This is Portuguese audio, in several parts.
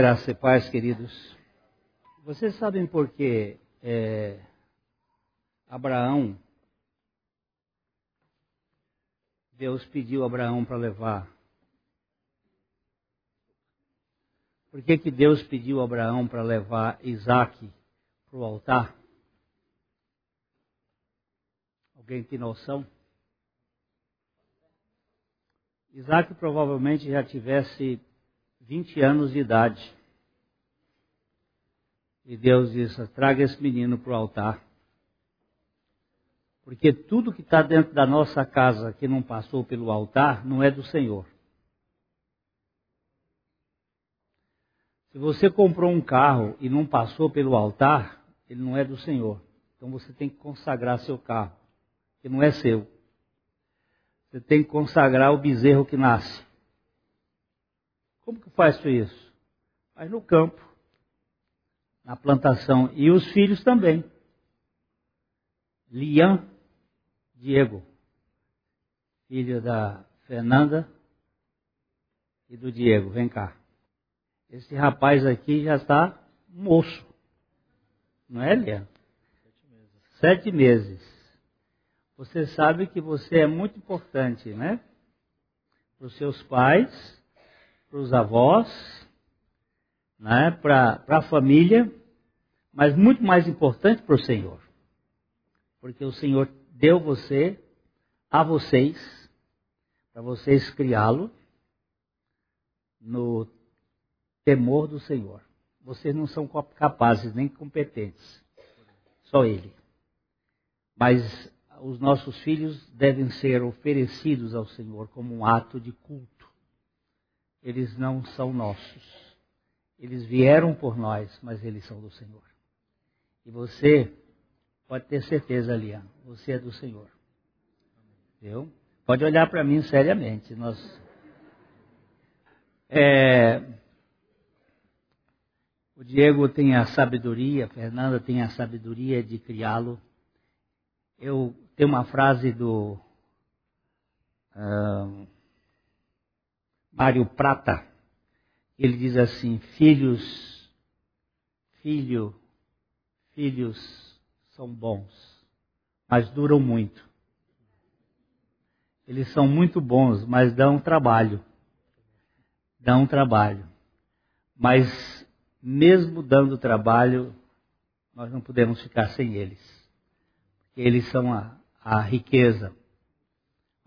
Graça e paz, queridos. Vocês sabem por que é, Abraão, Deus pediu a Abraão para levar. Por que, que Deus pediu a Abraão para levar Isaac para o altar? Alguém tem noção? Isaac provavelmente já tivesse 20 anos de idade. E Deus disse: traga esse menino para o altar. Porque tudo que está dentro da nossa casa que não passou pelo altar não é do Senhor. Se você comprou um carro e não passou pelo altar, ele não é do Senhor. Então você tem que consagrar seu carro, que não é seu. Você tem que consagrar o bezerro que nasce. Como que faz isso? Faz no campo, na plantação. E os filhos também. Lian Diego, filho da Fernanda e do Diego. Vem cá. Esse rapaz aqui já está moço. Não é, Lian? Sete meses. Sete meses. Você sabe que você é muito importante, né? Para os seus pais para os avós, né, para a família, mas muito mais importante para o Senhor. Porque o Senhor deu você, a vocês, para vocês criá-lo no temor do Senhor. Vocês não são capazes nem competentes, só Ele. Mas os nossos filhos devem ser oferecidos ao Senhor como um ato de culto eles não são nossos. Eles vieram por nós, mas eles são do Senhor. E você pode ter certeza, Lian, você é do Senhor. Viu? Pode olhar para mim seriamente. Nós, é, o Diego tem a sabedoria, a Fernanda tem a sabedoria de criá-lo. Eu tenho uma frase do. Uh, Mário Prata, ele diz assim: filhos, filho, filhos são bons, mas duram muito. Eles são muito bons, mas dão trabalho. Dão trabalho. Mas, mesmo dando trabalho, nós não podemos ficar sem eles. Porque eles são a, a riqueza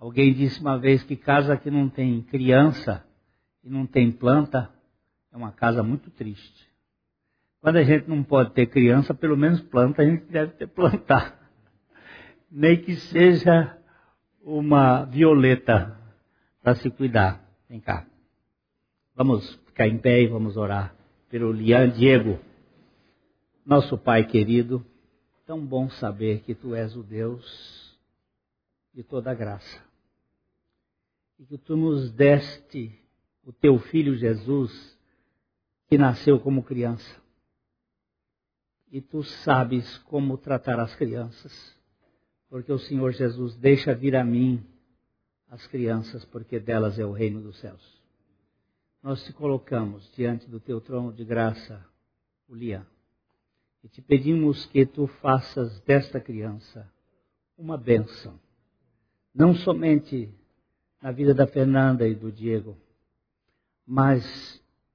Alguém disse uma vez que casa que não tem criança e não tem planta é uma casa muito triste. Quando a gente não pode ter criança, pelo menos planta a gente deve ter plantar. Nem que seja uma violeta para se cuidar. Vem cá. Vamos ficar em pé e vamos orar pelo Lian Diego. Nosso Pai querido, tão bom saber que Tu és o Deus de toda graça e que tu nos deste o teu filho Jesus, que nasceu como criança. E tu sabes como tratar as crianças, porque o Senhor Jesus deixa vir a mim as crianças, porque delas é o reino dos céus. Nós te colocamos diante do teu trono de graça, Lian, e te pedimos que tu faças desta criança uma bênção, não somente na vida da Fernanda e do Diego, mas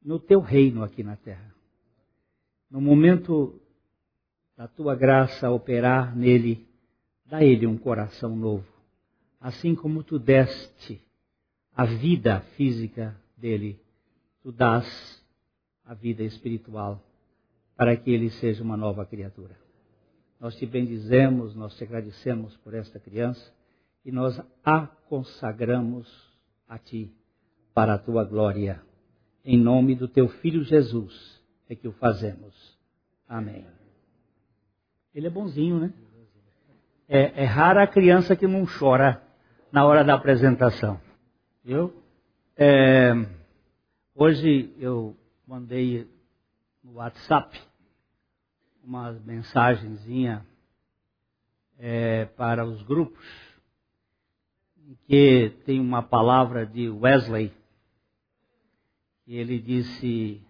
no teu reino aqui na terra. No momento da tua graça operar nele, dá ele um coração novo, assim como tu deste a vida física dele, tu dás a vida espiritual para que ele seja uma nova criatura. Nós te bendizemos, nós te agradecemos por esta criança e nós a consagramos a Ti para a Tua glória. Em nome do Teu Filho Jesus é que o fazemos. Amém. Ele é bonzinho, né? É, é rara a criança que não chora na hora da apresentação. Viu? É, hoje eu mandei no WhatsApp uma mensagenzinha é, para os grupos que tem uma palavra de Wesley, e ele disse: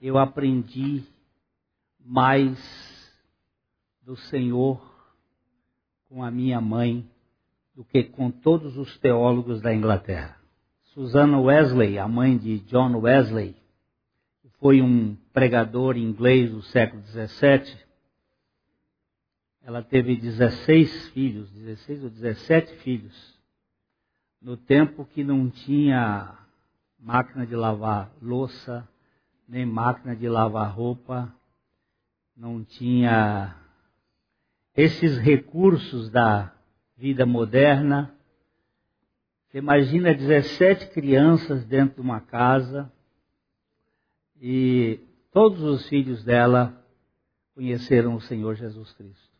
eu aprendi mais do Senhor com a minha mãe do que com todos os teólogos da Inglaterra. Susana Wesley, a mãe de John Wesley, foi um pregador inglês do século XVII. Ela teve 16 filhos, 16 ou 17 filhos, no tempo que não tinha máquina de lavar louça, nem máquina de lavar roupa, não tinha esses recursos da vida moderna. Você imagina 17 crianças dentro de uma casa e todos os filhos dela conheceram o Senhor Jesus Cristo.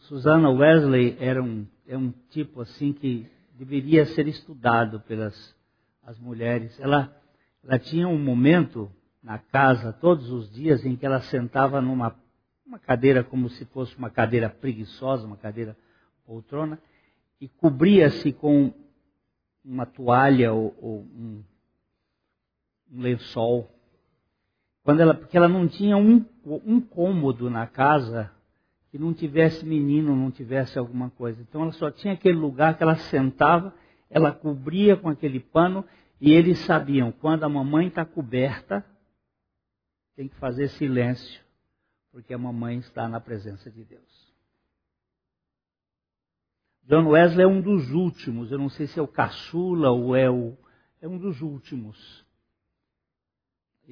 Susana Wesley era um, é um tipo assim que deveria ser estudado pelas as mulheres. Ela, ela tinha um momento na casa todos os dias em que ela sentava numa uma cadeira como se fosse uma cadeira preguiçosa, uma cadeira poltrona, e cobria-se com uma toalha ou, ou um, um lençol. Quando ela, porque ela não tinha um, um cômodo na casa que não tivesse menino, não tivesse alguma coisa. Então ela só tinha aquele lugar que ela sentava, ela cobria com aquele pano e eles sabiam, quando a mamãe está coberta, tem que fazer silêncio, porque a mamãe está na presença de Deus. John Wesley é um dos últimos, eu não sei se é o caçula ou é o. É um dos últimos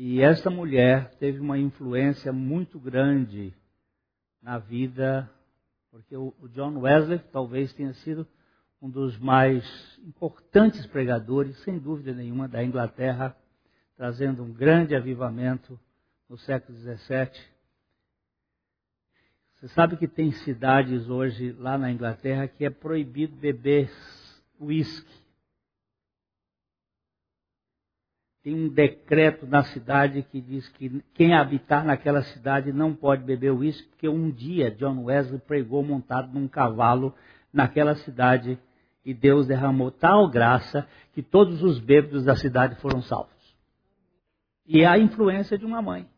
e esta mulher teve uma influência muito grande na vida, porque o John Wesley talvez tenha sido um dos mais importantes pregadores, sem dúvida nenhuma, da Inglaterra, trazendo um grande avivamento no século XVII. Você sabe que tem cidades hoje lá na Inglaterra que é proibido beber uísque. Tem um decreto na cidade que diz que quem habitar naquela cidade não pode beber uísque, porque um dia John Wesley pregou montado num cavalo naquela cidade e Deus derramou tal graça que todos os bêbados da cidade foram salvos. E é a influência de uma mãe.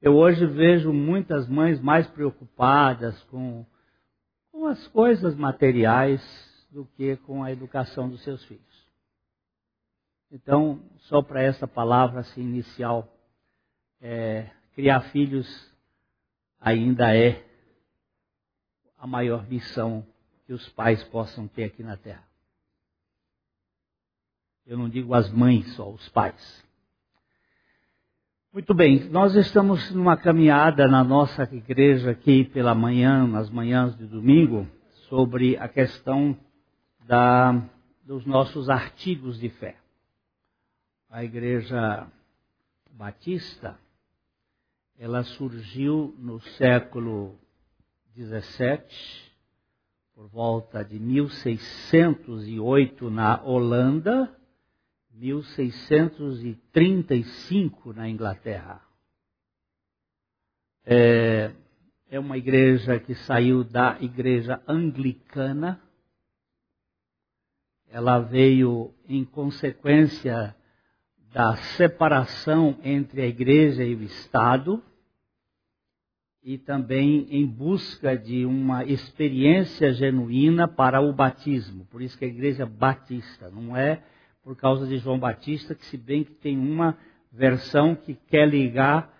Eu hoje vejo muitas mães mais preocupadas com, com as coisas materiais do que com a educação dos seus filhos. Então, só para essa palavra assim, inicial, é, criar filhos ainda é a maior missão que os pais possam ter aqui na Terra. Eu não digo as mães só, os pais. Muito bem, nós estamos numa caminhada na nossa igreja aqui pela manhã, nas manhãs de domingo, sobre a questão da, dos nossos artigos de fé a igreja batista, ela surgiu no século XVII, por volta de 1608 na Holanda, 1635 na Inglaterra. É, é uma igreja que saiu da igreja anglicana. Ela veio em consequência da separação entre a igreja e o Estado e também em busca de uma experiência genuína para o batismo. Por isso que a igreja batista não é por causa de João Batista, que se bem que tem uma versão que quer ligar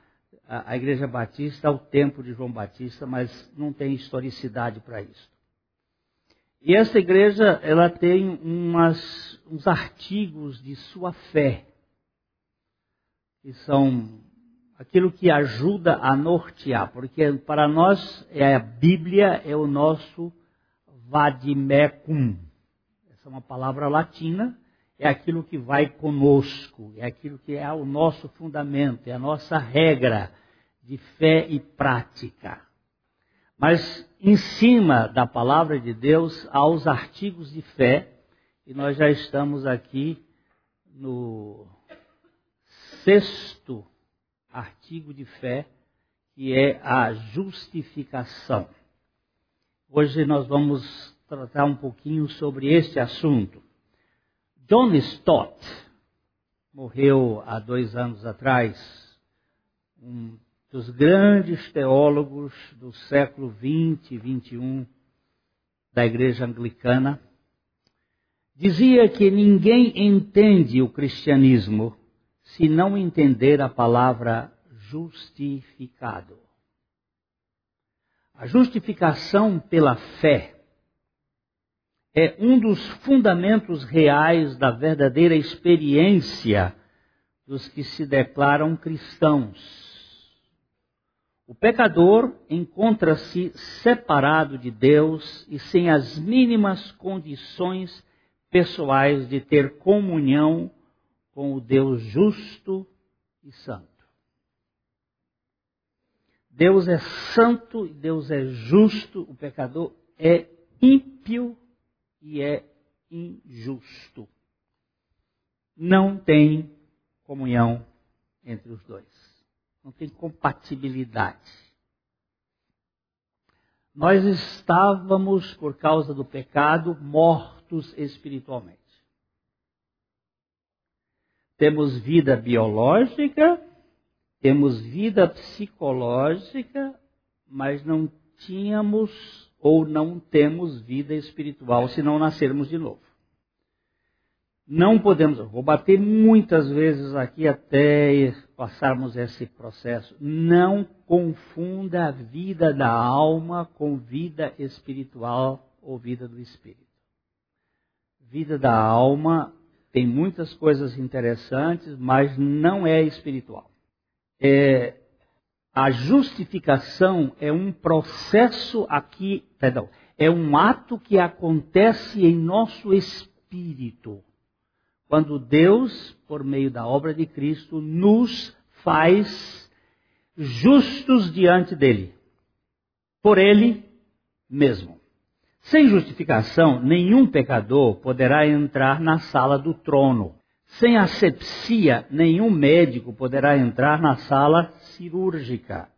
a, igreja batista ao tempo de João Batista, mas não tem historicidade para isso. E essa igreja, ela tem umas, uns artigos de sua fé que são aquilo que ajuda a nortear, porque para nós é a Bíblia é o nosso vadimecum. Essa é uma palavra latina, é aquilo que vai conosco, é aquilo que é o nosso fundamento, é a nossa regra de fé e prática. Mas em cima da palavra de Deus há os artigos de fé, e nós já estamos aqui no sexto artigo de fé, que é a justificação. Hoje nós vamos tratar um pouquinho sobre este assunto. John Stott, morreu há dois anos atrás, um dos grandes teólogos do século 20 e 21 da Igreja Anglicana, dizia que ninguém entende o cristianismo se não entender a palavra justificado. A justificação pela fé é um dos fundamentos reais da verdadeira experiência dos que se declaram cristãos. O pecador encontra-se separado de Deus e sem as mínimas condições pessoais de ter comunhão com o Deus justo e santo. Deus é santo e Deus é justo, o pecador é ímpio e é injusto. Não tem comunhão entre os dois. Não tem compatibilidade. Nós estávamos, por causa do pecado, mortos espiritualmente. Temos vida biológica, temos vida psicológica, mas não tínhamos ou não temos vida espiritual se não nascermos de novo. Não podemos, vou bater muitas vezes aqui até passarmos esse processo. Não confunda a vida da alma com vida espiritual ou vida do espírito. Vida da alma tem muitas coisas interessantes, mas não é espiritual. É, a justificação é um processo aqui, perdão, é um ato que acontece em nosso espírito. Quando Deus, por meio da obra de Cristo, nos faz justos diante dele. Por ele mesmo. Sem justificação, nenhum pecador poderá entrar na sala do trono. Sem asepsia, nenhum médico poderá entrar na sala cirúrgica,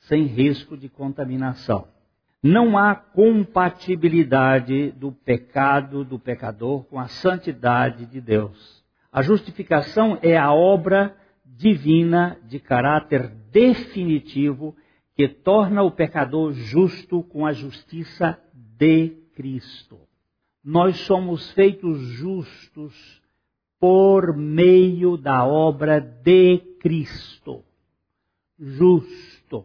sem risco de contaminação. Não há compatibilidade do pecado do pecador com a santidade de Deus. A justificação é a obra divina de caráter definitivo que torna o pecador justo com a justiça de Cristo. Nós somos feitos justos por meio da obra de Cristo. Justos.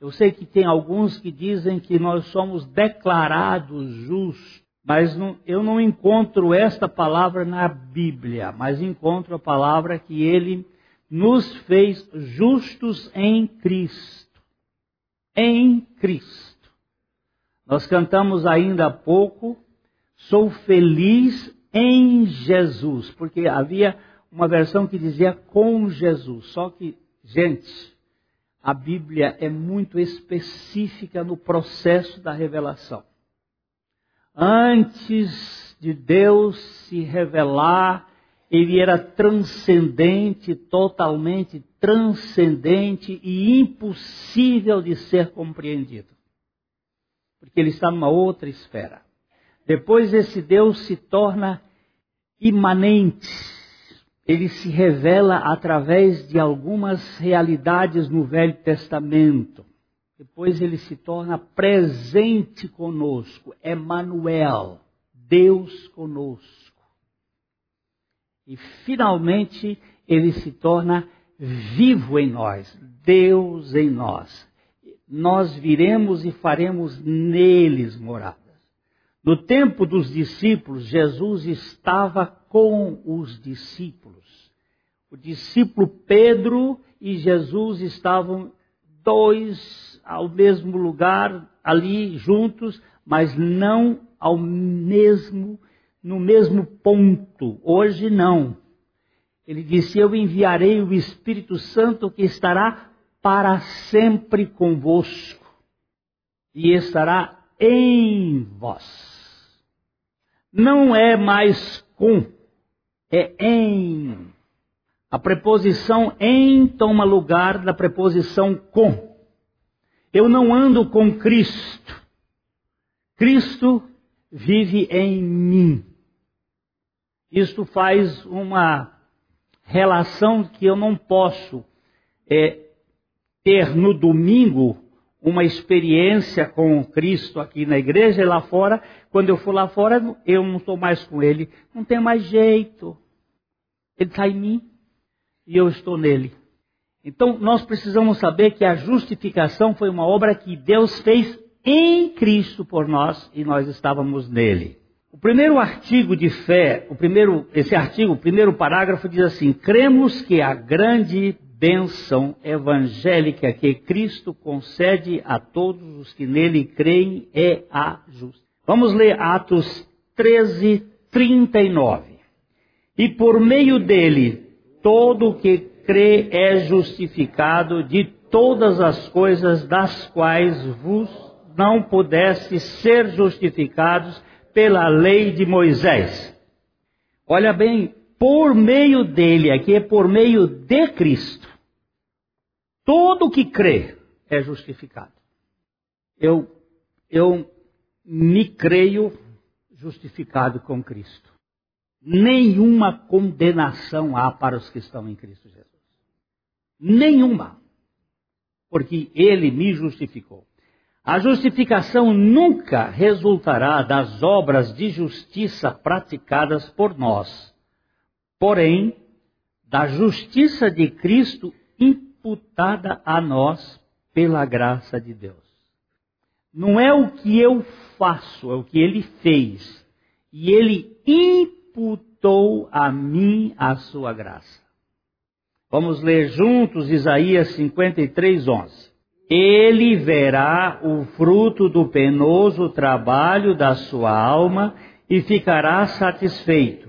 Eu sei que tem alguns que dizem que nós somos declarados justos, mas não, eu não encontro esta palavra na Bíblia, mas encontro a palavra que ele nos fez justos em Cristo. Em Cristo. Nós cantamos ainda há pouco, sou feliz em Jesus, porque havia uma versão que dizia com Jesus. Só que, gente, a Bíblia é muito específica no processo da revelação. Antes de Deus se revelar, ele era transcendente, totalmente transcendente e impossível de ser compreendido. Porque ele está numa outra esfera. Depois esse Deus se torna imanente. Ele se revela através de algumas realidades no Velho Testamento. Depois ele se torna presente conosco, Emmanuel, Deus conosco. E finalmente ele se torna vivo em nós, Deus em nós. Nós viremos e faremos neles morada. No tempo dos discípulos, Jesus estava com os discípulos. O discípulo Pedro e Jesus estavam dois ao mesmo lugar, ali juntos, mas não ao mesmo no mesmo ponto. Hoje não. Ele disse: Eu enviarei o Espírito Santo que estará para sempre convosco e estará em vós não é mais com, é em. A preposição em toma lugar da preposição com. Eu não ando com Cristo. Cristo vive em mim. Isto faz uma relação que eu não posso é, ter no domingo uma experiência com Cristo aqui na igreja e lá fora. Quando eu for lá fora, eu não estou mais com Ele. Não tem mais jeito. Ele está em mim e eu estou nele. Então nós precisamos saber que a justificação foi uma obra que Deus fez em Cristo por nós e nós estávamos nele. O primeiro artigo de fé, o primeiro, esse artigo, o primeiro parágrafo diz assim: cremos que a grande bênção evangélica que Cristo concede a todos os que nele creem é a justiça. Vamos ler Atos 13, 39. E por meio dele, todo o que crê é justificado de todas as coisas das quais vos não pudesse ser justificados pela lei de Moisés. Olha bem, por meio dele, aqui é por meio de Cristo. Todo que crê é justificado. Eu, eu me creio justificado com Cristo. Nenhuma condenação há para os que estão em Cristo Jesus. Nenhuma. Porque ele me justificou. A justificação nunca resultará das obras de justiça praticadas por nós, porém, da justiça de Cristo imputada a nós pela graça de Deus. Não é o que eu faço, é o que ele fez. E ele imputou a mim a sua graça. Vamos ler juntos Isaías 53, 11 ele verá o fruto do penoso trabalho da sua alma e ficará satisfeito.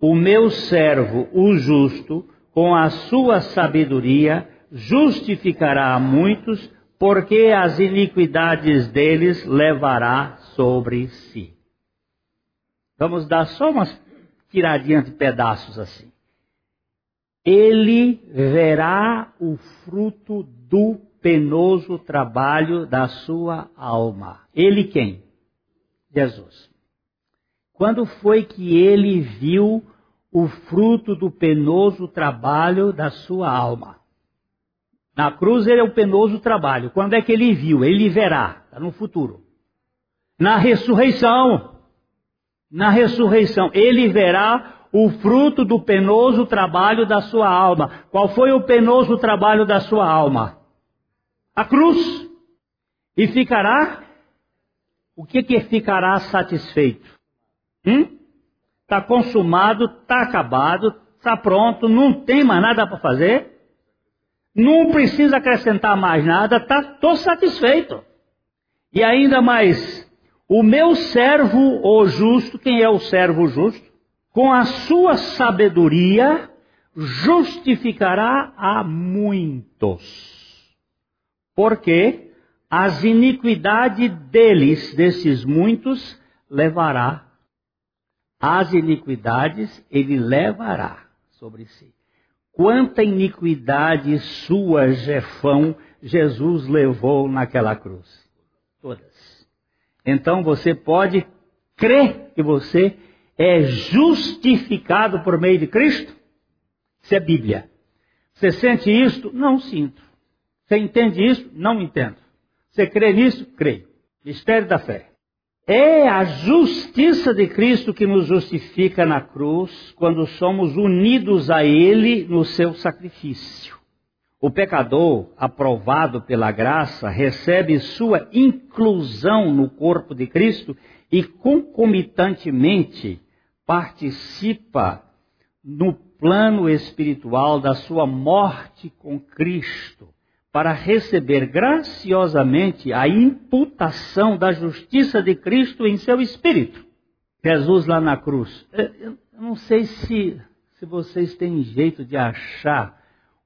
O meu servo, o justo, com a sua sabedoria, justificará a muitos, porque as iniquidades deles levará sobre si. Vamos dar só umas tiradinhas de pedaços assim. Ele verá o fruto do penoso trabalho da sua alma. Ele quem? Jesus. Quando foi que ele viu o fruto do penoso trabalho da sua alma? Na cruz ele é o penoso trabalho. Quando é que ele viu? Ele verá, está no futuro. Na ressurreição. Na ressurreição, ele verá o fruto do penoso trabalho da sua alma. Qual foi o penoso trabalho da sua alma? a cruz e ficará. O que que ficará satisfeito? Hum? Está consumado, está acabado, está pronto, não tem mais nada para fazer, não precisa acrescentar mais nada, tá, estou satisfeito. E ainda mais, o meu servo, o justo, quem é o servo justo? Com a sua sabedoria, justificará a muitos porque as iniquidades deles, desses muitos, levará. As iniquidades ele levará sobre si. Quanta iniquidade sua, Jefão, Jesus levou naquela cruz? Todas. Então você pode crer que você é justificado por meio de Cristo? Isso é Bíblia. Você sente isto? Não sinto. Você entende isso? Não entendo. Você crê nisso? Creio. Mistério da fé. É a justiça de Cristo que nos justifica na cruz quando somos unidos a Ele no seu sacrifício. O pecador, aprovado pela graça, recebe sua inclusão no corpo de Cristo e concomitantemente participa no plano espiritual da sua morte com Cristo para receber graciosamente a imputação da justiça de Cristo em seu espírito. Jesus lá na cruz. Eu não sei se, se vocês têm jeito de achar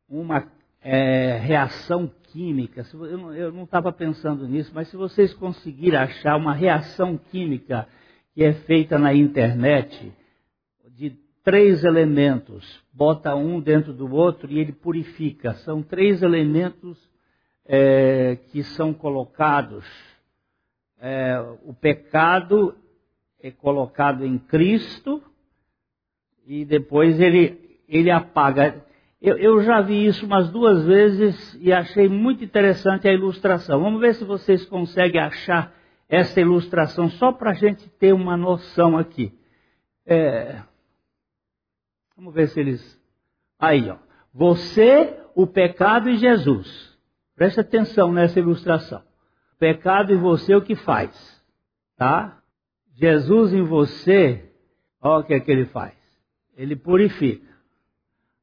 uma é, reação química. Eu não estava pensando nisso, mas se vocês conseguirem achar uma reação química que é feita na internet três elementos, bota um dentro do outro e ele purifica. São três elementos é, que são colocados. É, o pecado é colocado em Cristo e depois ele, ele apaga. Eu, eu, já vi isso umas duas vezes e achei muito interessante a ilustração. Vamos ver se vocês conseguem achar essa ilustração só para a gente ter uma noção aqui. É, vamos ver se eles. Aí, ó. Você, o pecado e Jesus. Preste atenção nessa ilustração. Pecado e você, o que faz? Tá? Jesus em você, olha o que é que ele faz. Ele purifica.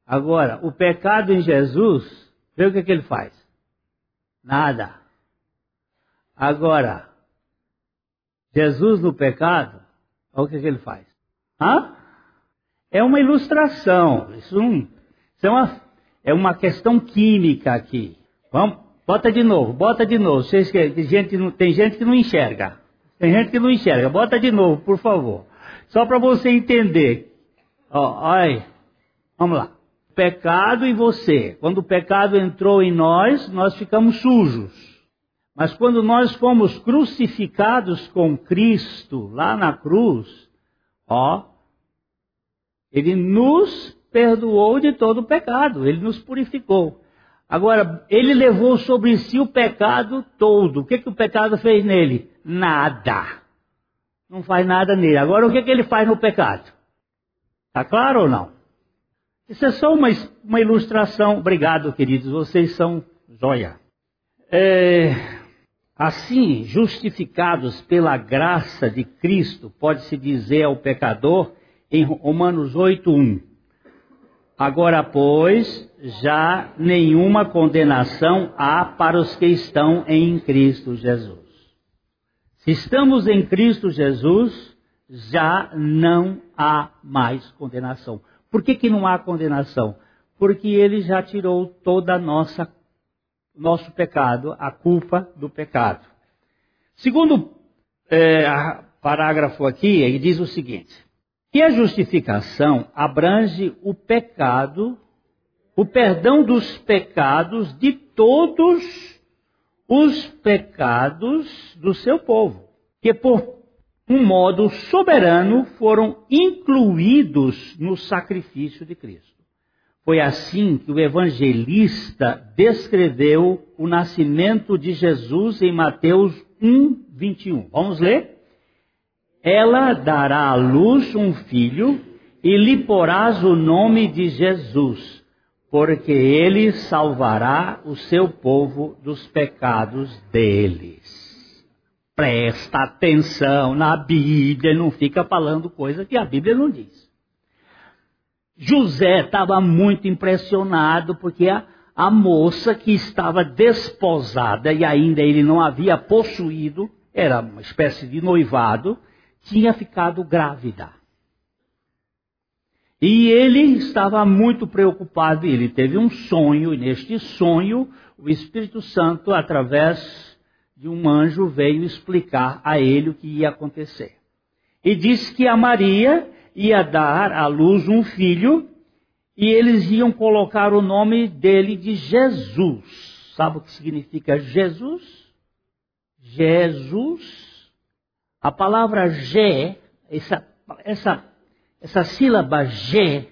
Agora, o pecado em Jesus, vê o que é que ele faz? Nada. Agora, Jesus no pecado, olha o que, é que ele faz. Hã? É uma ilustração. Isso, não, isso é, uma, é uma questão química aqui. Vamos, bota de novo, bota de novo. Vocês, gente, tem gente que não enxerga. Tem gente que não enxerga. Bota de novo, por favor. Só para você entender. Ó, olha, vamos lá. Pecado em você. Quando o pecado entrou em nós, nós ficamos sujos. Mas quando nós fomos crucificados com Cristo lá na cruz, ó, ele nos perdoou de todo o pecado, ele nos purificou. Agora, ele levou sobre si o pecado todo. O que, que o pecado fez nele? Nada. Não faz nada nele. Agora, o que, que ele faz no pecado? Está claro ou não? Isso é só uma, uma ilustração. Obrigado, queridos. Vocês são joia. É, assim, justificados pela graça de Cristo, pode-se dizer ao pecador em Romanos 8:1. Agora, pois, já nenhuma condenação há para os que estão em Cristo Jesus. Se estamos em Cristo Jesus, já não há mais condenação. Por que, que não há condenação? Porque ele já tirou toda a nossa nosso pecado, a culpa do pecado. Segundo é, parágrafo aqui, ele diz o seguinte: que a justificação abrange o pecado, o perdão dos pecados de todos os pecados do seu povo, que por um modo soberano foram incluídos no sacrifício de Cristo. Foi assim que o evangelista descreveu o nascimento de Jesus em Mateus 1, 21. Vamos ler? Ela dará à luz um filho e lhe porás o nome de Jesus, porque ele salvará o seu povo dos pecados deles. Presta atenção na Bíblia, não fica falando coisa que a Bíblia não diz. José estava muito impressionado porque a, a moça que estava desposada e ainda ele não havia possuído, era uma espécie de noivado, tinha ficado grávida. E ele estava muito preocupado, ele teve um sonho, e neste sonho o Espírito Santo, através de um anjo, veio explicar a ele o que ia acontecer. E disse que a Maria ia dar à luz um filho e eles iam colocar o nome dele de Jesus. Sabe o que significa Jesus? Jesus. A palavra G, essa, essa, essa sílaba G,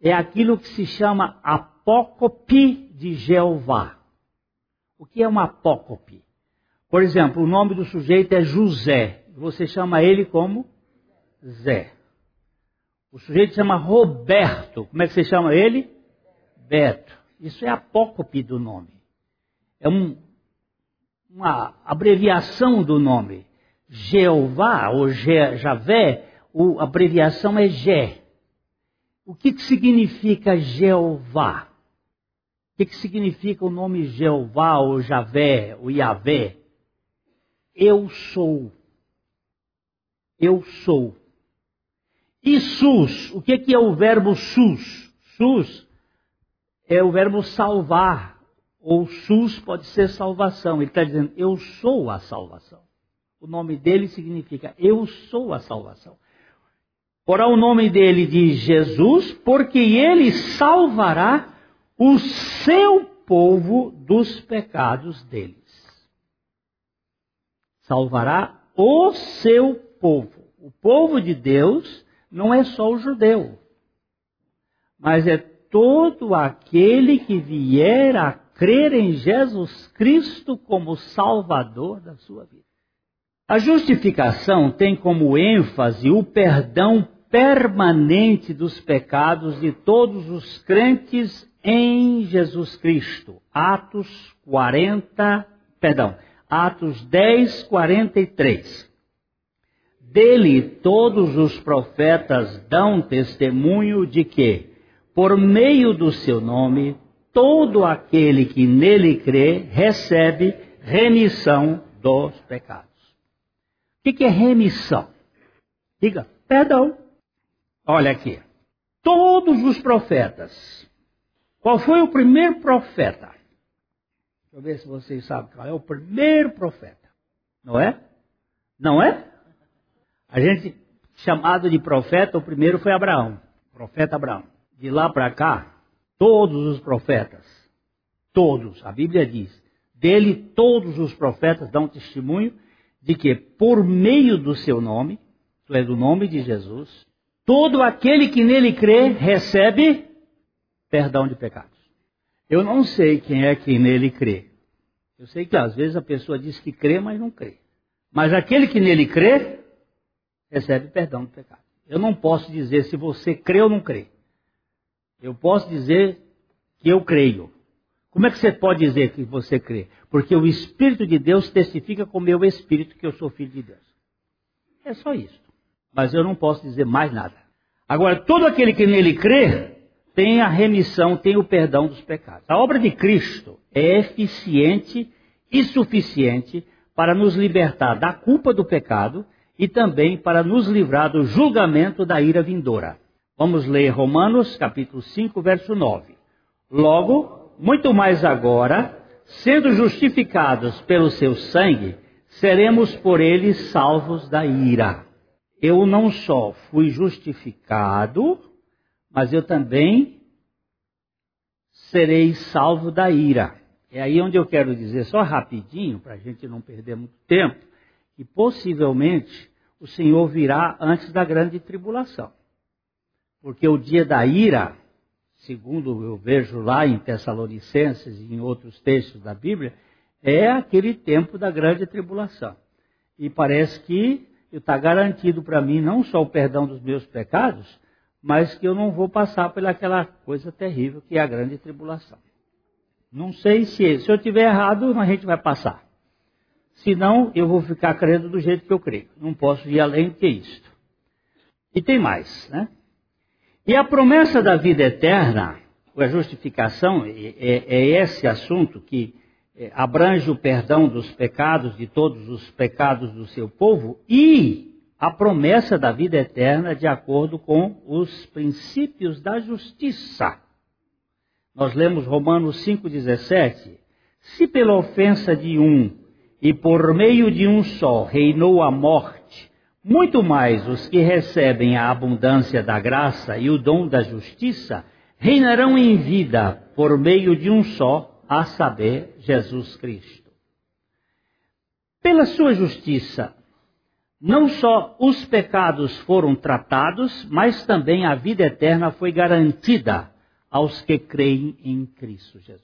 é aquilo que se chama apócope de Jeová. O que é uma apócope? Por exemplo, o nome do sujeito é José. Você chama ele como Zé. O sujeito chama Roberto. Como é que você chama ele? Beto. Isso é apócope do nome. É um, uma abreviação do nome. Jeová ou Je, Javé, a abreviação é Gé. O que, que significa Jeová? O que, que significa o nome Jeová ou Javé ou Yahvé? Eu sou. Eu sou. E sus, o que é o verbo sus? Sus é o verbo salvar, ou sus pode ser salvação. Ele está dizendo, eu sou a salvação. O nome dele significa, eu sou a salvação. Porá o nome dele de Jesus, porque ele salvará o seu povo dos pecados deles. Salvará o seu povo. O povo de Deus não é só o judeu, mas é todo aquele que vier a crer em Jesus Cristo como Salvador da sua vida. A justificação tem como ênfase o perdão permanente dos pecados de todos os crentes em Jesus Cristo. Atos 40, perdão, Atos 10, 43. Dele todos os profetas dão testemunho de que, por meio do seu nome, todo aquele que nele crê recebe remissão dos pecados. O que é remissão? Diga, perdão. Olha aqui. Todos os profetas. Qual foi o primeiro profeta? Deixa eu ver se vocês sabem qual é o primeiro profeta. Não é? Não é? A gente, chamado de profeta, o primeiro foi Abraão. Profeta Abraão de lá para cá, todos os profetas, todos, a Bíblia diz, dele todos os profetas dão testemunho de que por meio do seu nome, isto é, do nome de Jesus, todo aquele que nele crê recebe perdão de pecados. Eu não sei quem é que nele crê. Eu sei que às vezes a pessoa diz que crê, mas não crê. Mas aquele que nele crê, recebe perdão de pecados. Eu não posso dizer se você crê ou não crê. Eu posso dizer que eu creio. Como é que você pode dizer que você crê? Porque o Espírito de Deus testifica com o meu Espírito que eu sou filho de Deus. É só isso. Mas eu não posso dizer mais nada. Agora, todo aquele que nele crê, tem a remissão, tem o perdão dos pecados. A obra de Cristo é eficiente e suficiente para nos libertar da culpa do pecado e também para nos livrar do julgamento da ira vindoura. Vamos ler Romanos capítulo 5, verso 9. Logo, muito mais agora, sendo justificados pelo seu sangue, seremos por ele salvos da ira. Eu não só fui justificado, mas eu também serei salvo da ira. É aí onde eu quero dizer, só rapidinho, para a gente não perder muito tempo, que possivelmente o Senhor virá antes da grande tribulação. Porque o dia da ira, segundo eu vejo lá em Tessalonicenses e em outros textos da Bíblia, é aquele tempo da grande tribulação. E parece que está garantido para mim não só o perdão dos meus pecados, mas que eu não vou passar pelaquela coisa terrível que é a grande tribulação. Não sei se, se eu tiver errado, a gente vai passar. Senão, eu vou ficar crendo do jeito que eu creio. Não posso ir além do que isto. E tem mais, né? E a promessa da vida eterna, a justificação, é, é, é esse assunto que é, abrange o perdão dos pecados, de todos os pecados do seu povo, e a promessa da vida eterna de acordo com os princípios da justiça. Nós lemos Romanos 5,17. Se pela ofensa de um e por meio de um só reinou a morte, muito mais os que recebem a abundância da graça e o dom da justiça reinarão em vida por meio de um só, a saber, Jesus Cristo. Pela sua justiça, não só os pecados foram tratados, mas também a vida eterna foi garantida aos que creem em Cristo Jesus.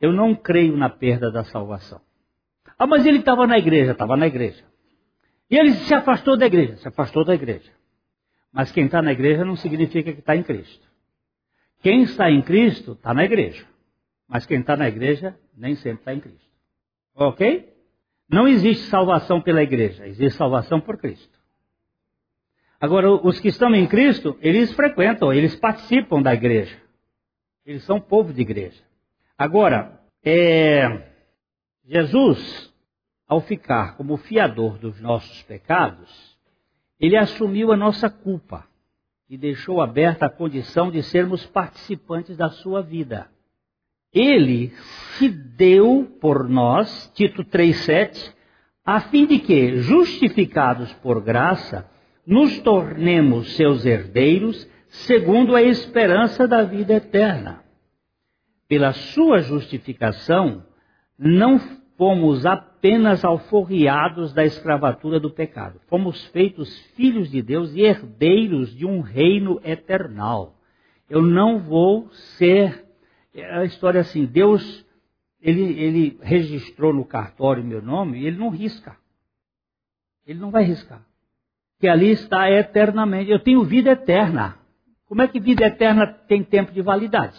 Eu não creio na perda da salvação. Ah, mas ele estava na igreja, estava na igreja. E ele se afastou da igreja, se afastou da igreja. Mas quem está na igreja não significa que está em Cristo. Quem está em Cristo está na igreja. Mas quem está na igreja nem sempre está em Cristo. Ok? Não existe salvação pela igreja, existe salvação por Cristo. Agora, os que estão em Cristo, eles frequentam, eles participam da igreja. Eles são povo de igreja. Agora, é, Jesus ao ficar como fiador dos nossos pecados, ele assumiu a nossa culpa e deixou aberta a condição de sermos participantes da sua vida. Ele se deu por nós, Tito 3,7, a fim de que, justificados por graça, nos tornemos seus herdeiros, segundo a esperança da vida eterna. Pela sua justificação, não fomos apenas alforriados da escravatura do pecado. Fomos feitos filhos de Deus e herdeiros de um reino eternal. Eu não vou ser. É a história assim: Deus, ele, ele registrou no cartório meu nome e ele não risca. Ele não vai riscar. Que ali está eternamente. Eu tenho vida eterna. Como é que vida eterna tem tempo de validade?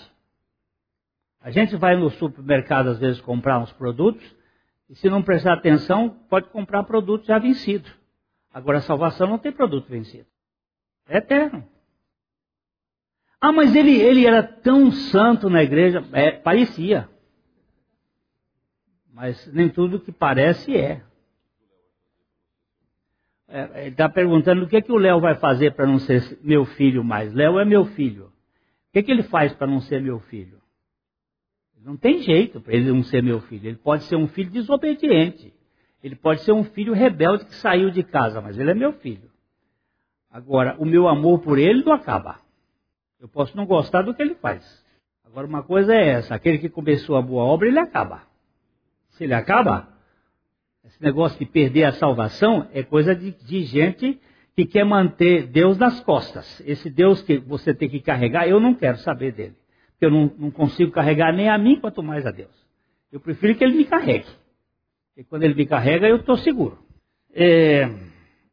A gente vai no supermercado às vezes comprar uns produtos e se não prestar atenção pode comprar produto já vencido. Agora a salvação não tem produto vencido. É eterno. Ah, mas ele, ele era tão santo na igreja. É, parecia. Mas nem tudo que parece é. é ele está perguntando o que, é que o Léo vai fazer para não ser meu filho mais. Léo é meu filho. O que, é que ele faz para não ser meu filho? Não tem jeito para ele não ser meu filho. Ele pode ser um filho desobediente. Ele pode ser um filho rebelde que saiu de casa, mas ele é meu filho. Agora, o meu amor por ele não acaba. Eu posso não gostar do que ele faz. Agora, uma coisa é essa: aquele que começou a boa obra, ele acaba. Se ele acaba, esse negócio de perder a salvação é coisa de, de gente que quer manter Deus nas costas. Esse Deus que você tem que carregar, eu não quero saber dele. Eu não, não consigo carregar nem a mim, quanto mais a Deus. Eu prefiro que ele me carregue. E quando ele me carrega, eu estou seguro. É,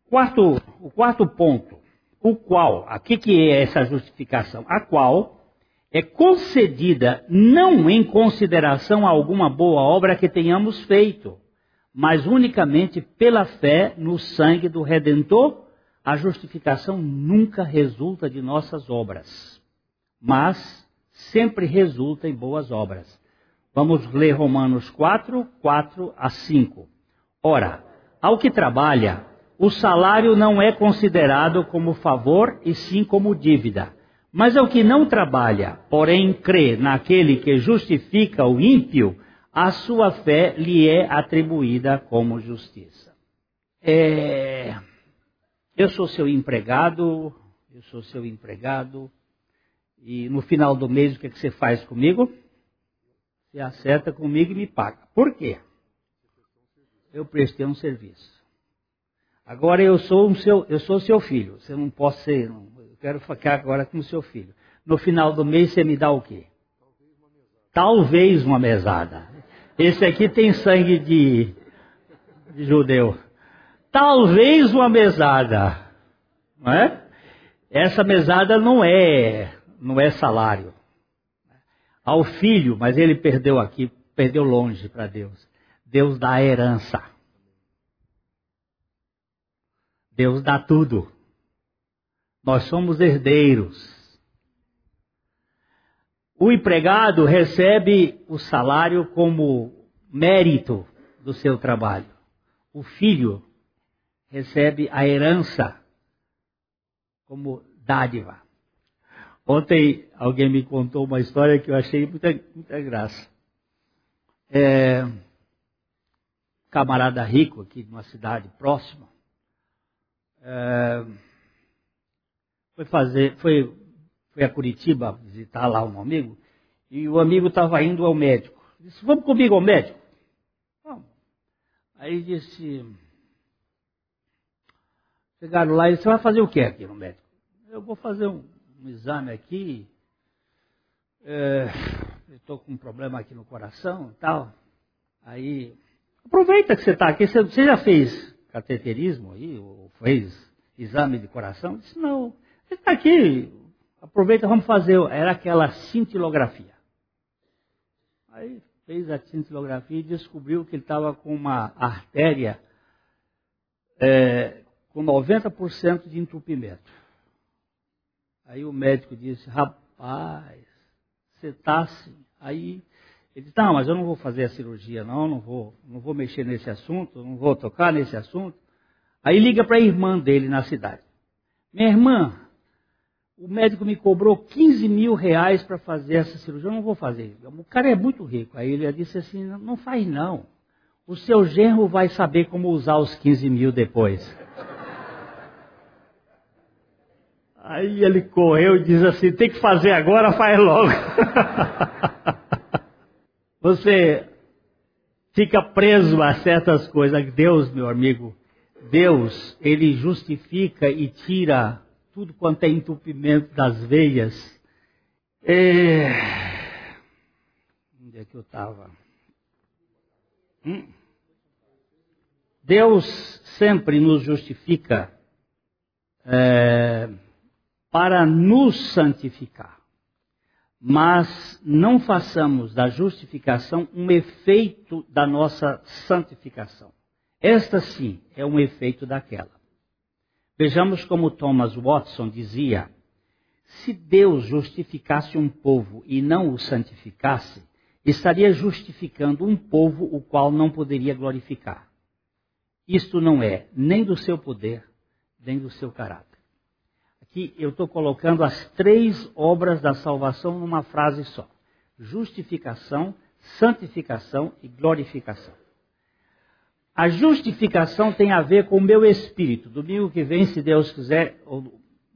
quarto, o quarto ponto o qual, aqui que é essa justificação, a qual é concedida não em consideração a alguma boa obra que tenhamos feito, mas unicamente pela fé no sangue do Redentor, a justificação nunca resulta de nossas obras, mas sempre resulta em boas obras. Vamos ler Romanos 4, 4 a 5. Ora, ao que trabalha, o salário não é considerado como favor e sim como dívida. Mas ao que não trabalha, porém crê naquele que justifica o ímpio, a sua fé lhe é atribuída como justiça. É... Eu sou seu empregado, eu sou seu empregado, e no final do mês o que, é que você faz comigo? Você acerta comigo e me paga. Por quê? Eu prestei um serviço. Agora eu sou um seu, eu sou seu filho. Você não pode ser, não, eu quero ficar agora com o seu filho. No final do mês você me dá o quê? Talvez uma mesada. Esse aqui tem sangue de, de judeu. Talvez uma mesada. Não é? Essa mesada não é, não é salário. Ao filho, mas ele perdeu aqui, perdeu longe para Deus. Deus dá a herança. Deus dá tudo. Nós somos herdeiros. O empregado recebe o salário como mérito do seu trabalho. O filho recebe a herança como dádiva. Ontem alguém me contou uma história que eu achei muita, muita graça. É, camarada rico aqui de uma cidade próxima é, foi fazer, foi, foi a Curitiba visitar lá um amigo, e o amigo estava indo ao médico. Disse, vamos comigo ao médico? Vamos. Aí disse, chegaram lá e disse, você vai fazer o que aqui no médico? Eu vou fazer um, um exame aqui, é, estou com um problema aqui no coração e tal. Aí, aproveita que você está aqui, você, você já fez cateterismo aí, ou fez exame de coração? Eu disse, não, você está aqui, aproveita, vamos fazer. Era aquela cintilografia. Aí fez a cintilografia e descobriu que ele estava com uma artéria é, com 90% de entupimento. Aí o médico disse, rapaz, você está assim. Aí ele disse, não, mas eu não vou fazer a cirurgia, não, não vou, não vou mexer nesse assunto, não vou tocar nesse assunto. Aí liga para a irmã dele na cidade. Minha irmã, o médico me cobrou 15 mil reais para fazer essa cirurgia, eu não vou fazer. O cara é muito rico. Aí ele disse assim, não faz não. O seu genro vai saber como usar os 15 mil depois. Aí ele correu e diz assim, tem que fazer agora, faz logo. Você fica preso a certas coisas. Deus, meu amigo, Deus, ele justifica e tira tudo quanto é entupimento das veias É... Onde é que eu estava? Hum? Deus sempre nos justifica é, para nos santificar. Mas não façamos da justificação um efeito da nossa santificação. Esta sim é um efeito daquela. Vejamos como Thomas Watson dizia: se Deus justificasse um povo e não o santificasse, estaria justificando um povo o qual não poderia glorificar. Isto não é nem do seu poder, nem do seu caráter. Aqui eu estou colocando as três obras da salvação numa frase só: justificação, santificação e glorificação. A justificação tem a ver com o meu espírito. Domingo que vem, se Deus quiser, ou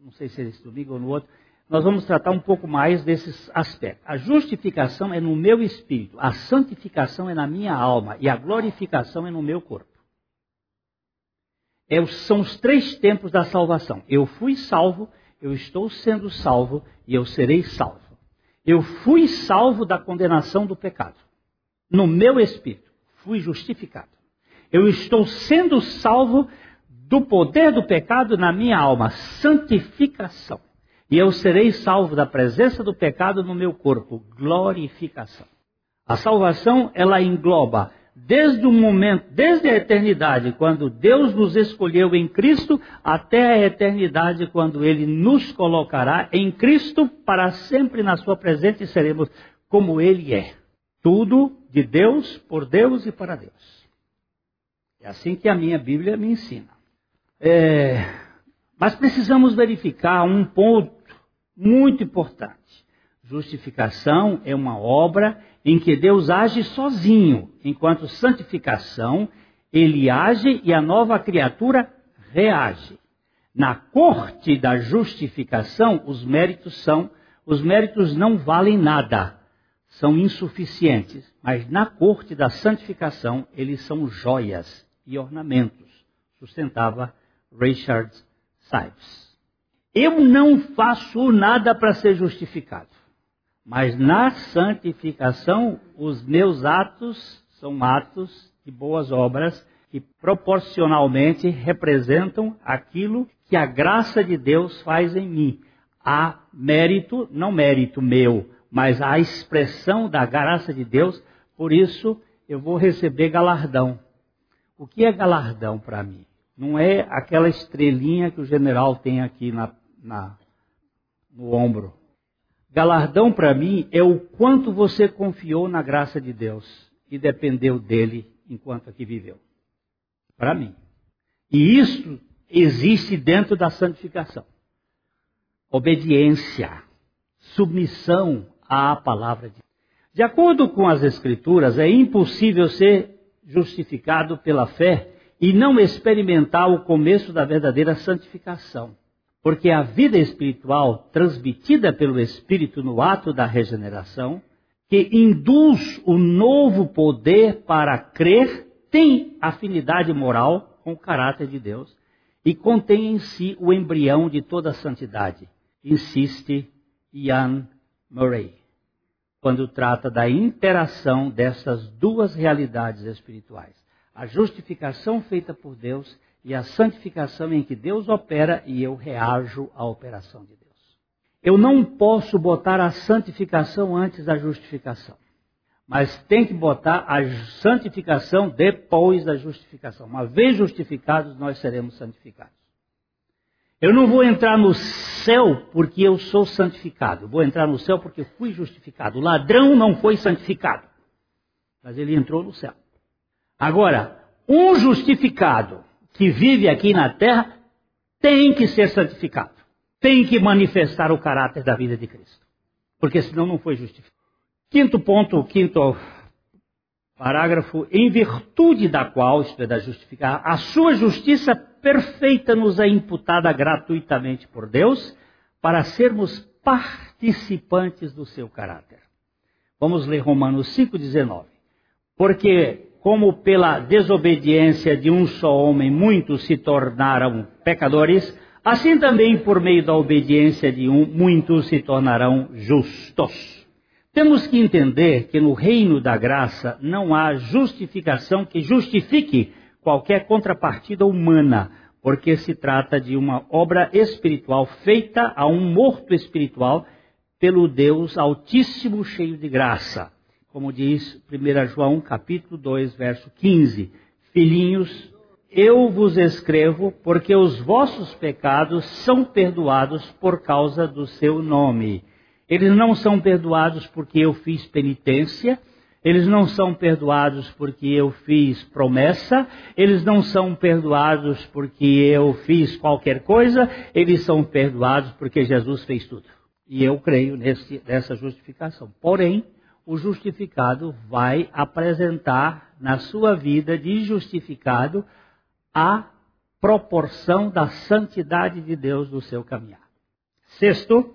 não sei se é esse domingo ou no outro, nós vamos tratar um pouco mais desses aspectos. A justificação é no meu espírito, a santificação é na minha alma e a glorificação é no meu corpo. É, são os três tempos da salvação. Eu fui salvo, eu estou sendo salvo e eu serei salvo. Eu fui salvo da condenação do pecado. No meu espírito, fui justificado. Eu estou sendo salvo do poder do pecado na minha alma, santificação. E eu serei salvo da presença do pecado no meu corpo, glorificação. A salvação, ela engloba desde o momento, desde a eternidade, quando Deus nos escolheu em Cristo, até a eternidade, quando Ele nos colocará em Cristo para sempre na Sua presença e seremos como Ele é. Tudo de Deus, por Deus e para Deus. É assim que a minha Bíblia me ensina. É, mas precisamos verificar um ponto muito importante. Justificação é uma obra em que Deus age sozinho, enquanto santificação, ele age e a nova criatura reage. Na corte da justificação, os méritos são, os méritos não valem nada, são insuficientes, mas na corte da santificação, eles são joias e ornamentos, sustentava Richard Sives. Eu não faço nada para ser justificado. Mas na santificação, os meus atos são atos de boas obras que proporcionalmente representam aquilo que a graça de Deus faz em mim. Há mérito, não mérito meu, mas a expressão da graça de Deus, por isso eu vou receber galardão. O que é galardão para mim? Não é aquela estrelinha que o general tem aqui na, na no ombro. Galardão para mim é o quanto você confiou na graça de Deus e dependeu dele enquanto aqui viveu. Para mim. E isso existe dentro da santificação. Obediência, submissão à palavra de Deus. De acordo com as Escrituras, é impossível ser justificado pela fé e não experimentar o começo da verdadeira santificação. Porque a vida espiritual transmitida pelo Espírito no ato da regeneração, que induz o novo poder para crer, tem afinidade moral com o caráter de Deus e contém em si o embrião de toda a santidade, insiste Ian Murray, quando trata da interação dessas duas realidades espirituais: a justificação feita por Deus e a santificação em que Deus opera e eu reajo à operação de Deus. Eu não posso botar a santificação antes da justificação, mas tem que botar a santificação depois da justificação. Uma vez justificados, nós seremos santificados. Eu não vou entrar no céu porque eu sou santificado. vou entrar no céu porque fui justificado. O ladrão não foi santificado, mas ele entrou no céu. Agora, um justificado que vive aqui na terra tem que ser santificado. Tem que manifestar o caráter da vida de Cristo. Porque senão não foi justificado. Quinto ponto, quinto parágrafo, em virtude da qual, isto é, da justificar, a sua justiça perfeita nos é imputada gratuitamente por Deus para sermos participantes do seu caráter. Vamos ler Romanos 5,19. Porque como pela desobediência de um só homem muitos se tornaram pecadores, Assim também, por meio da obediência de um, muitos se tornarão justos. Temos que entender que no reino da graça não há justificação que justifique qualquer contrapartida humana, porque se trata de uma obra espiritual feita a um morto espiritual pelo Deus Altíssimo cheio de graça. Como diz 1 João capítulo 2, verso 15. Filhinhos, eu vos escrevo porque os vossos pecados são perdoados por causa do seu nome. Eles não são perdoados porque eu fiz penitência, eles não são perdoados porque eu fiz promessa, eles não são perdoados porque eu fiz qualquer coisa, eles são perdoados porque Jesus fez tudo. E eu creio nesse, nessa justificação. Porém, o justificado vai apresentar na sua vida de justificado a proporção da santidade de Deus no seu caminhar. Sexto,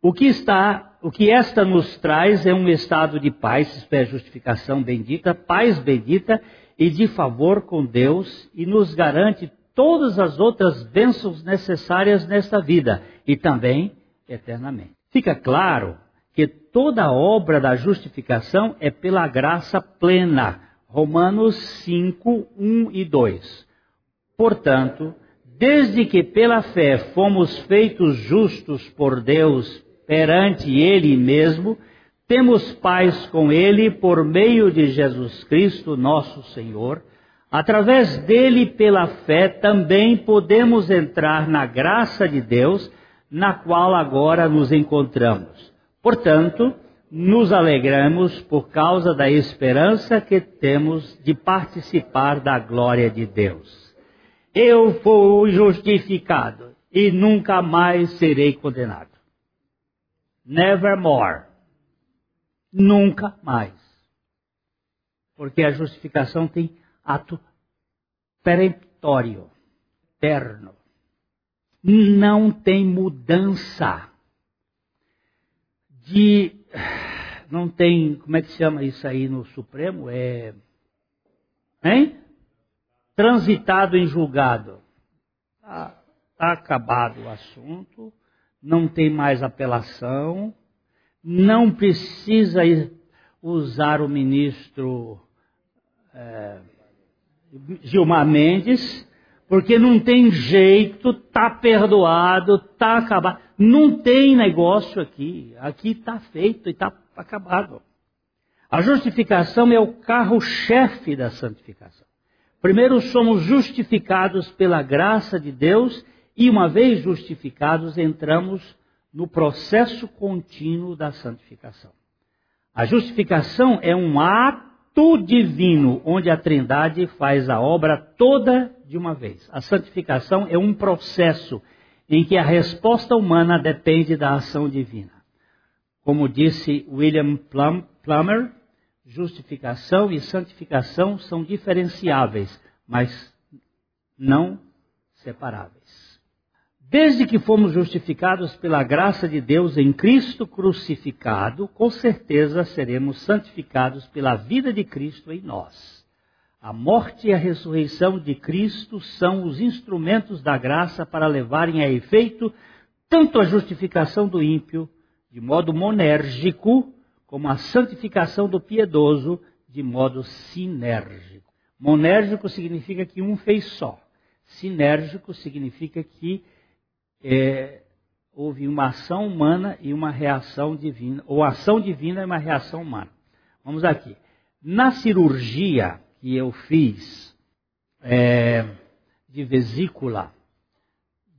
o que está, o que esta nos traz é um estado de paz, isto é, justificação bendita, paz bendita e de favor com Deus e nos garante todas as outras bênçãos necessárias nesta vida e também eternamente. Fica claro que toda obra da justificação é pela graça plena. Romanos 5, 1 e 2. Portanto, desde que pela fé fomos feitos justos por Deus perante Ele mesmo, temos paz com Ele por meio de Jesus Cristo, nosso Senhor. Através dele, pela fé, também podemos entrar na graça de Deus, na qual agora nos encontramos. Portanto, nos alegramos por causa da esperança que temos de participar da glória de Deus. Eu fui justificado e nunca mais serei condenado. Nevermore. Nunca mais. Porque a justificação tem ato peremptório, eterno. Não tem mudança de. Não tem. Como é que chama isso aí no Supremo? É. Hein? Transitado em julgado. Está tá acabado o assunto não tem mais apelação, não precisa usar o ministro é, Gilmar Mendes, porque não tem jeito, está perdoado, está acabado. Não tem negócio aqui. Aqui está feito e está acabado. A justificação é o carro-chefe da santificação. Primeiro, somos justificados pela graça de Deus e uma vez justificados, entramos no processo contínuo da santificação. A justificação é um ato divino, onde a Trindade faz a obra toda de uma vez. A santificação é um processo em que a resposta humana depende da ação divina. Como disse William Plummer, justificação e santificação são diferenciáveis, mas não separáveis. Desde que fomos justificados pela graça de Deus em Cristo crucificado, com certeza seremos santificados pela vida de Cristo em nós. A morte e a ressurreição de Cristo são os instrumentos da graça para levarem a efeito tanto a justificação do ímpio, de modo monérgico, como a santificação do piedoso, de modo sinérgico. Monérgico significa que um fez só. Sinérgico significa que é, houve uma ação humana e uma reação divina, ou ação divina e uma reação humana. Vamos aqui. Na cirurgia que eu fiz é, de vesícula,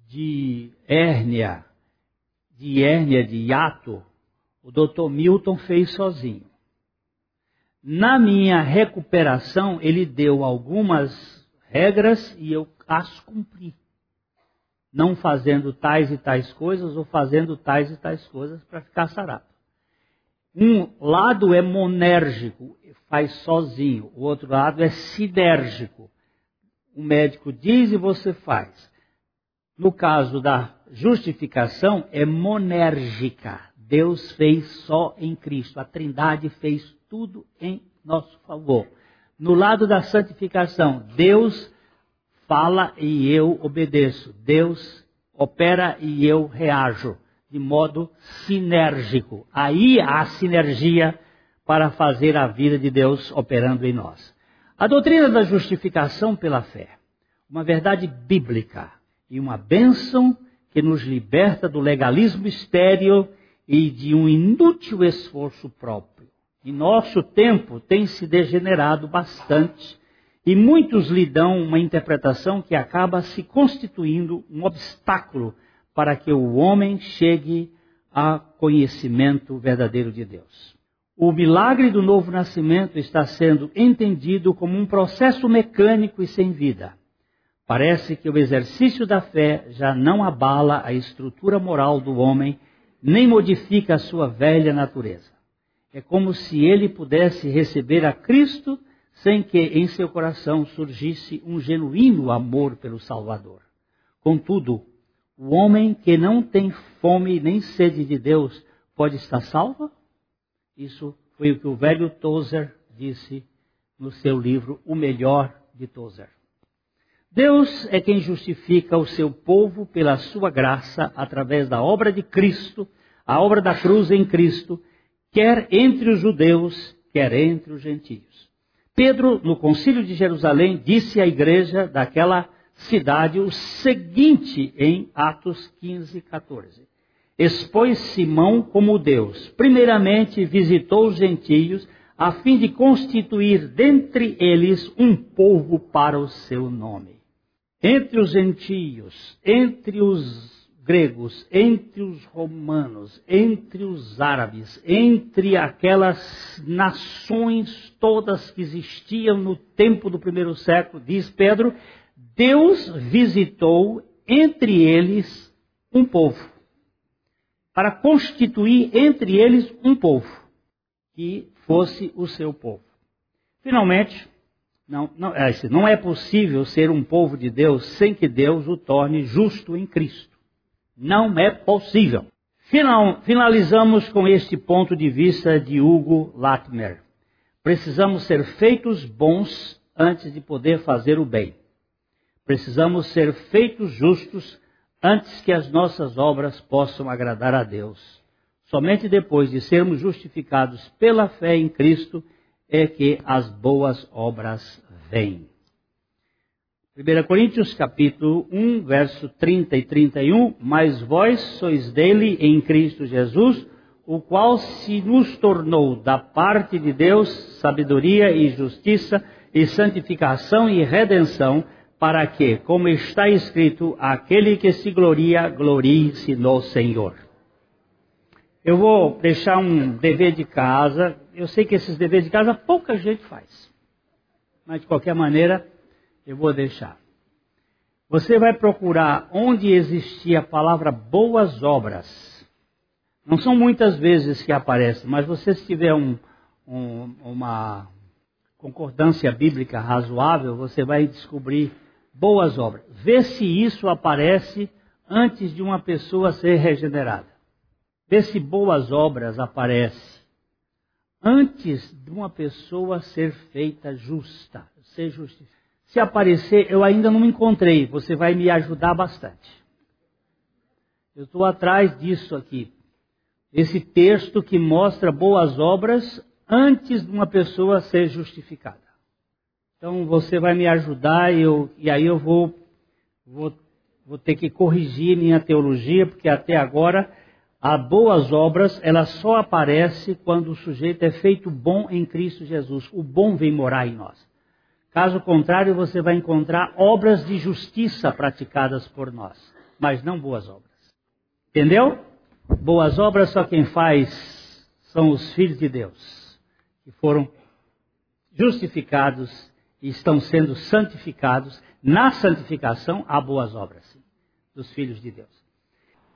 de hérnia, de hérnia de hiato, o Dr. Milton fez sozinho. Na minha recuperação, ele deu algumas regras e eu as cumpri não fazendo tais e tais coisas ou fazendo tais e tais coisas para ficar sarado. Um lado é monérgico, faz sozinho, o outro lado é sinérgico. O médico diz e você faz. No caso da justificação, é monérgica. Deus fez só em Cristo. A Trindade fez tudo em nosso favor. No lado da santificação, Deus fala e eu obedeço. Deus opera e eu reajo de modo sinérgico. Aí há sinergia para fazer a vida de Deus operando em nós. A doutrina da justificação pela fé, uma verdade bíblica e uma bênção que nos liberta do legalismo estéril e de um inútil esforço próprio. Em nosso tempo tem se degenerado bastante e muitos lhe dão uma interpretação que acaba se constituindo um obstáculo para que o homem chegue a conhecimento verdadeiro de Deus. O milagre do novo nascimento está sendo entendido como um processo mecânico e sem vida. Parece que o exercício da fé já não abala a estrutura moral do homem, nem modifica a sua velha natureza. É como se ele pudesse receber a Cristo sem que em seu coração surgisse um genuíno amor pelo Salvador. Contudo, o homem que não tem fome nem sede de Deus pode estar salvo? Isso foi o que o velho Tozer disse no seu livro O Melhor de Tozer. Deus é quem justifica o seu povo pela sua graça através da obra de Cristo, a obra da cruz em Cristo, quer entre os judeus, quer entre os gentios. Pedro, no concílio de Jerusalém, disse à igreja daquela cidade o seguinte em Atos 15, 14. Expôs Simão como Deus. Primeiramente visitou os gentios, a fim de constituir dentre eles um povo para o seu nome. Entre os gentios, entre os gregos, entre os romanos, entre os árabes, entre aquelas nações todas que existiam no tempo do primeiro século, diz Pedro, Deus visitou entre eles um povo, para constituir entre eles um povo, que fosse o seu povo. Finalmente, não, não, é, não é possível ser um povo de Deus sem que Deus o torne justo em Cristo. Não é possível. Final, finalizamos com este ponto de vista de Hugo Latimer. Precisamos ser feitos bons antes de poder fazer o bem. Precisamos ser feitos justos antes que as nossas obras possam agradar a Deus. Somente depois de sermos justificados pela fé em Cristo é que as boas obras vêm. 1 Coríntios capítulo 1, verso 30 e 31, mas vós sois dele em Cristo Jesus, o qual se nos tornou da parte de Deus sabedoria e justiça e santificação e redenção, para que, como está escrito, aquele que se gloria, glorie-se no Senhor. Eu vou deixar um dever de casa. Eu sei que esses deveres de casa pouca gente faz. Mas de qualquer maneira, eu vou deixar. Você vai procurar onde existia a palavra boas obras. Não são muitas vezes que aparece, mas você se tiver um, um, uma concordância bíblica razoável, você vai descobrir boas obras. Vê se isso aparece antes de uma pessoa ser regenerada. Vê se boas obras aparece antes de uma pessoa ser feita justa, ser justificada. Se aparecer, eu ainda não me encontrei. Você vai me ajudar bastante. Eu estou atrás disso aqui. Esse texto que mostra boas obras antes de uma pessoa ser justificada. Então você vai me ajudar e, eu, e aí eu vou, vou, vou ter que corrigir minha teologia, porque até agora as boas obras ela só aparece quando o sujeito é feito bom em Cristo Jesus. O bom vem morar em nós. Caso contrário, você vai encontrar obras de justiça praticadas por nós, mas não boas obras. Entendeu? Boas obras só quem faz são os filhos de Deus, que foram justificados e estão sendo santificados. Na santificação há boas obras, sim, dos filhos de Deus.